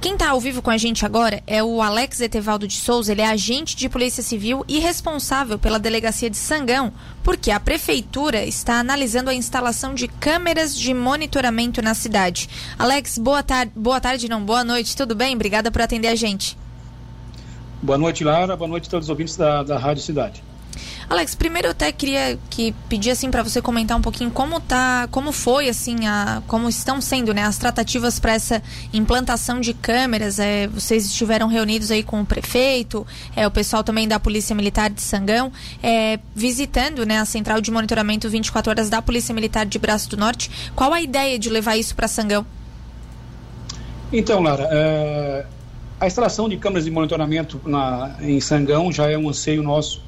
Quem está ao vivo com a gente agora é o Alex Etevaldo de Souza, ele é agente de Polícia Civil e responsável pela delegacia de Sangão, porque a prefeitura está analisando a instalação de câmeras de monitoramento na cidade. Alex, boa tarde, boa tarde, não, boa noite, tudo bem? Obrigada por atender a gente. Boa noite, Lara, boa noite a todos os ouvintes da, da Rádio Cidade. Alex, primeiro eu até queria que pedir assim para você comentar um pouquinho como tá, como foi assim a, como estão sendo, né, as tratativas para essa implantação de câmeras. É, vocês estiveram reunidos aí com o prefeito, é, o pessoal também da Polícia Militar de Sangão, é, visitando, né, a central de monitoramento 24 horas da Polícia Militar de Braço do Norte. Qual a ideia de levar isso para Sangão? Então, Lara, é, a instalação de câmeras de monitoramento na, em Sangão já é um anseio nosso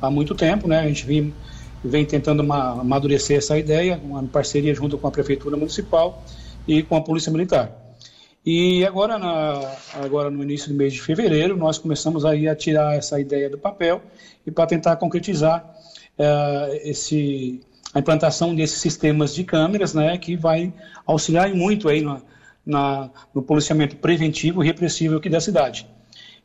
há muito tempo, né? A gente vem, vem tentando amadurecer essa ideia, uma parceria junto com a Prefeitura Municipal e com a Polícia Militar. E agora, na, agora no início do mês de fevereiro, nós começamos aí a tirar essa ideia do papel e para tentar concretizar uh, esse, a implantação desses sistemas de câmeras, né, que vai auxiliar muito aí na, na, no policiamento preventivo e repressivo aqui da cidade.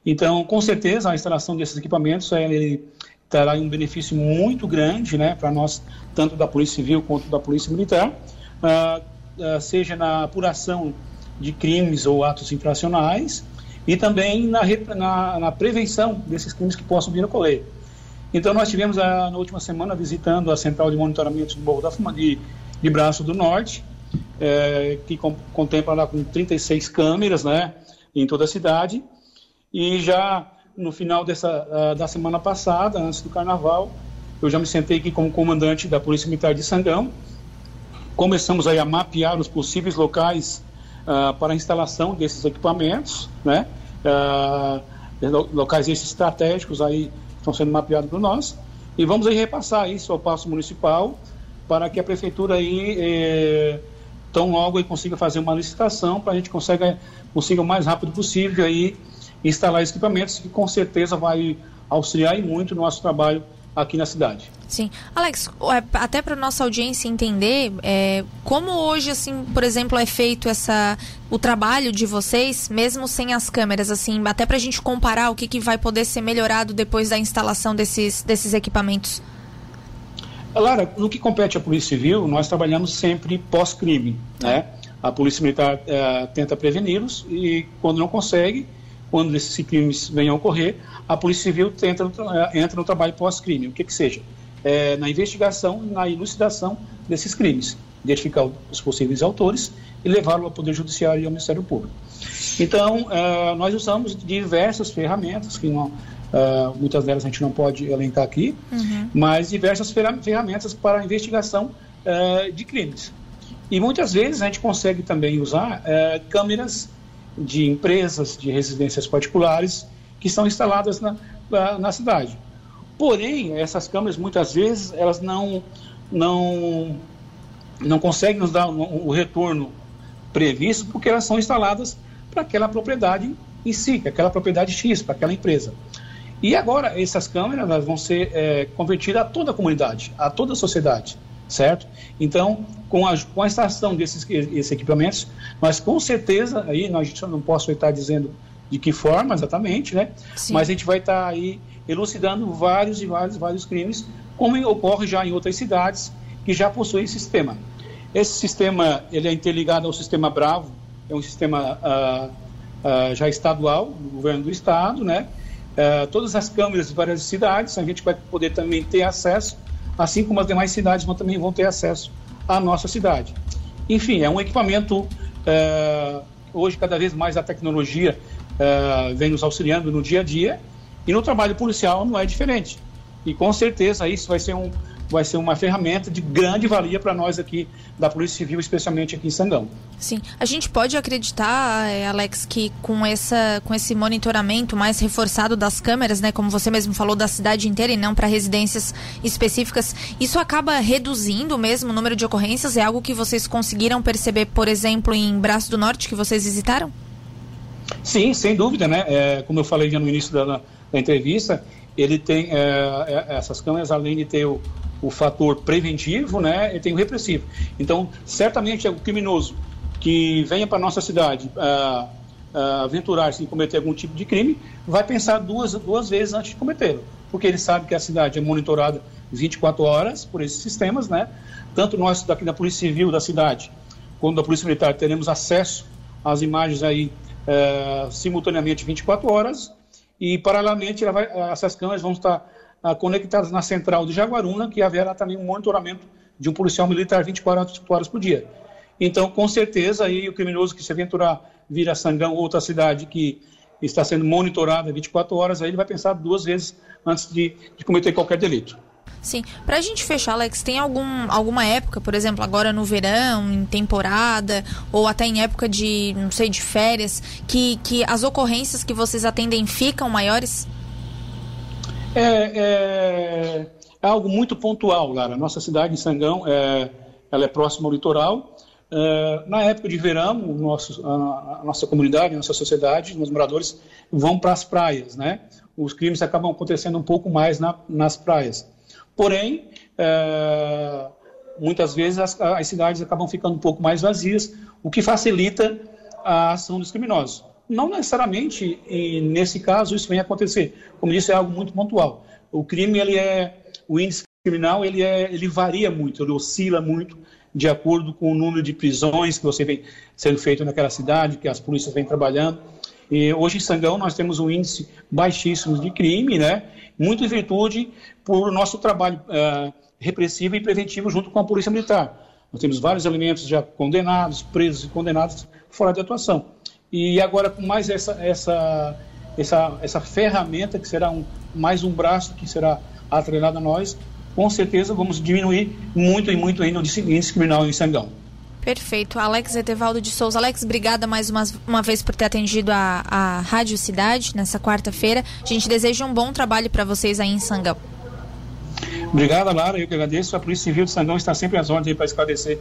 Então, com certeza, a instalação desses equipamentos ele terá um benefício muito grande né, para nós, tanto da Polícia Civil quanto da Polícia Militar, uh, uh, seja na apuração de crimes ou atos infracionais e também na, na, na, prevenção desses crimes que possam vir a ocorrer. Então, nós tivemos a, na última semana visitando a Central de Monitoramento do Morro da Fuma, de, de Braço do Norte, é, que com, contempla lá com 36 câmeras né, em toda a cidade, e já no final dessa, uh, da semana passada, antes do carnaval, eu já me sentei aqui como comandante da Polícia Militar de Sangão. Começamos aí a mapear os possíveis locais uh, para a instalação desses equipamentos, né? Uh, locais estratégicos aí estão sendo mapeados por nós. E vamos aí repassar isso ao passo municipal para que a prefeitura aí eh, tão logo aí consiga fazer uma licitação para a gente consiga, consiga o mais rápido possível aí instalar equipamentos que com certeza vai auxiliar e muito no nosso trabalho aqui na cidade. Sim. Alex, é, até para nossa audiência entender, é, como hoje, assim, por exemplo, é feito essa, o trabalho de vocês, mesmo sem as câmeras, assim, até para a gente comparar o que, que vai poder ser melhorado depois da instalação desses, desses equipamentos? Lara, no que compete à Polícia Civil, nós trabalhamos sempre pós-crime, né? A Polícia Militar é, tenta preveni-los e, quando não consegue, quando esses crimes venham a ocorrer, a Polícia Civil tenta, entra no trabalho pós-crime, o que que seja, é, na investigação e na elucidação desses crimes, identificar os possíveis autores e levá-lo ao Poder Judiciário e ao Ministério Público. Então, uh, nós usamos diversas ferramentas, que não, uh, muitas delas a gente não pode elencar aqui, uhum. mas diversas ferramentas para a investigação uh, de crimes. E muitas vezes a gente consegue também usar câmeras de empresas, de residências particulares que são instaladas na, na, cidade. Porém, essas câmeras muitas vezes elas não não não conseguem nos dar o, retorno previsto porque elas são instaladas para aquela propriedade em si, para aquela propriedade X, para aquela empresa. E agora essas câmeras vão ser é, convertidas a toda a comunidade, a toda a sociedade certo? Então, com a, com a instalação desses, desses equipamentos, nós com certeza, aí nós não posso estar dizendo de que forma exatamente, né? Sim. Mas a gente vai estar aí elucidando vários e vários, vários crimes, como ocorre já em outras cidades que já possuem esse sistema. Esse sistema, ele é interligado ao sistema Bravo, é um sistema uh, uh, já estadual, do governo do estado, né? Uh, todas as câmeras de várias cidades, a gente vai poder também ter acesso assim como as demais cidades vão, também vão ter acesso à nossa cidade. Enfim, é um equipamento, é, hoje cada vez mais a tecnologia é, vem nos auxiliando no dia a dia, e no trabalho policial não é diferente. E com certeza isso vai ser um, vai ser uma ferramenta de grande valia para nós aqui da Polícia Civil, especialmente aqui em Sangão. Sim, a gente pode acreditar, eh, Alex, que com, essa, com esse monitoramento mais reforçado das câmeras, né, como você mesmo falou, da cidade inteira e não para residências específicas, isso acaba reduzindo mesmo o número de ocorrências? É algo que vocês conseguiram perceber, por exemplo, em Braço do Norte, que vocês visitaram? Sim, sem dúvida, né? É, como eu falei já no início da, da entrevista, ele tem é, é essas câmeras, além de ter o, o fator preventivo, né, e tem o repressivo. Então, certamente o criminoso que venha para nossa cidade uh, uh, aventurar-se em cometer algum tipo de crime, vai pensar duas, duas vezes antes de cometê-lo, porque ele sabe que a cidade é monitorada 24 horas por esses sistemas, né? Tanto nós daqui da Polícia Civil da cidade, quanto da Polícia Militar, teremos acesso às imagens aí uh, simultaneamente 24 horas e, paralelamente, vai, essas câmeras vão estar conectadas na central de Jaguaruna, que haverá também um monitoramento de um policial militar 24 horas por dia. Então, com certeza, aí o criminoso que se aventurar vir a Sangão, outra cidade que está sendo monitorada 24 horas, aí ele vai pensar duas vezes antes de, de cometer qualquer delito. Sim. Para a gente fechar, Alex, tem algum, alguma época, por exemplo, agora no verão, em temporada, ou até em época de, não sei, de férias, que, que as ocorrências que vocês atendem ficam maiores? É, é, é algo muito pontual, Lara. Nossa cidade, em Sangão, é, ela é próxima ao litoral Uh, na época de verão, nosso, a, a, nossa comunidade, a nossa sociedade, os moradores vão para as praias, né? Os crimes acabam acontecendo um pouco mais na, nas praias. Porém, uh, muitas vezes as, as, cidades acabam ficando um pouco mais vazias, o que facilita a ação dos criminosos. Não necessariamente, nesse caso, isso vem acontecer. Como disse, é algo muito pontual. O crime, ele é, o índice criminal, ele, é, ele varia muito, ele oscila muito de acordo com o número de prisões que você vem sendo feito naquela cidade, que as polícias vêm trabalhando. E hoje em Sangão nós temos um índice baixíssimo de crime, né? Muito em virtude por nosso trabalho uh, repressivo e preventivo junto com a Polícia Militar. Nós temos vários elementos já condenados, presos e condenados fora de atuação. E agora com mais essa essa essa, essa ferramenta que será um, mais um braço que será atrelado a nós, com certeza vamos diminuir muito e muito ainda o índice criminal em Sangão. Perfeito. Alex Etevaldo de Souza. Alex, obrigada mais uma, uma vez por ter atendido a, a Rádio Cidade nessa quarta-feira. A gente deseja um bom trabalho para vocês aí em Sangão. Obrigado, Lara. Eu que agradeço. A Polícia Civil de Sangão está sempre às ordens para esclarecer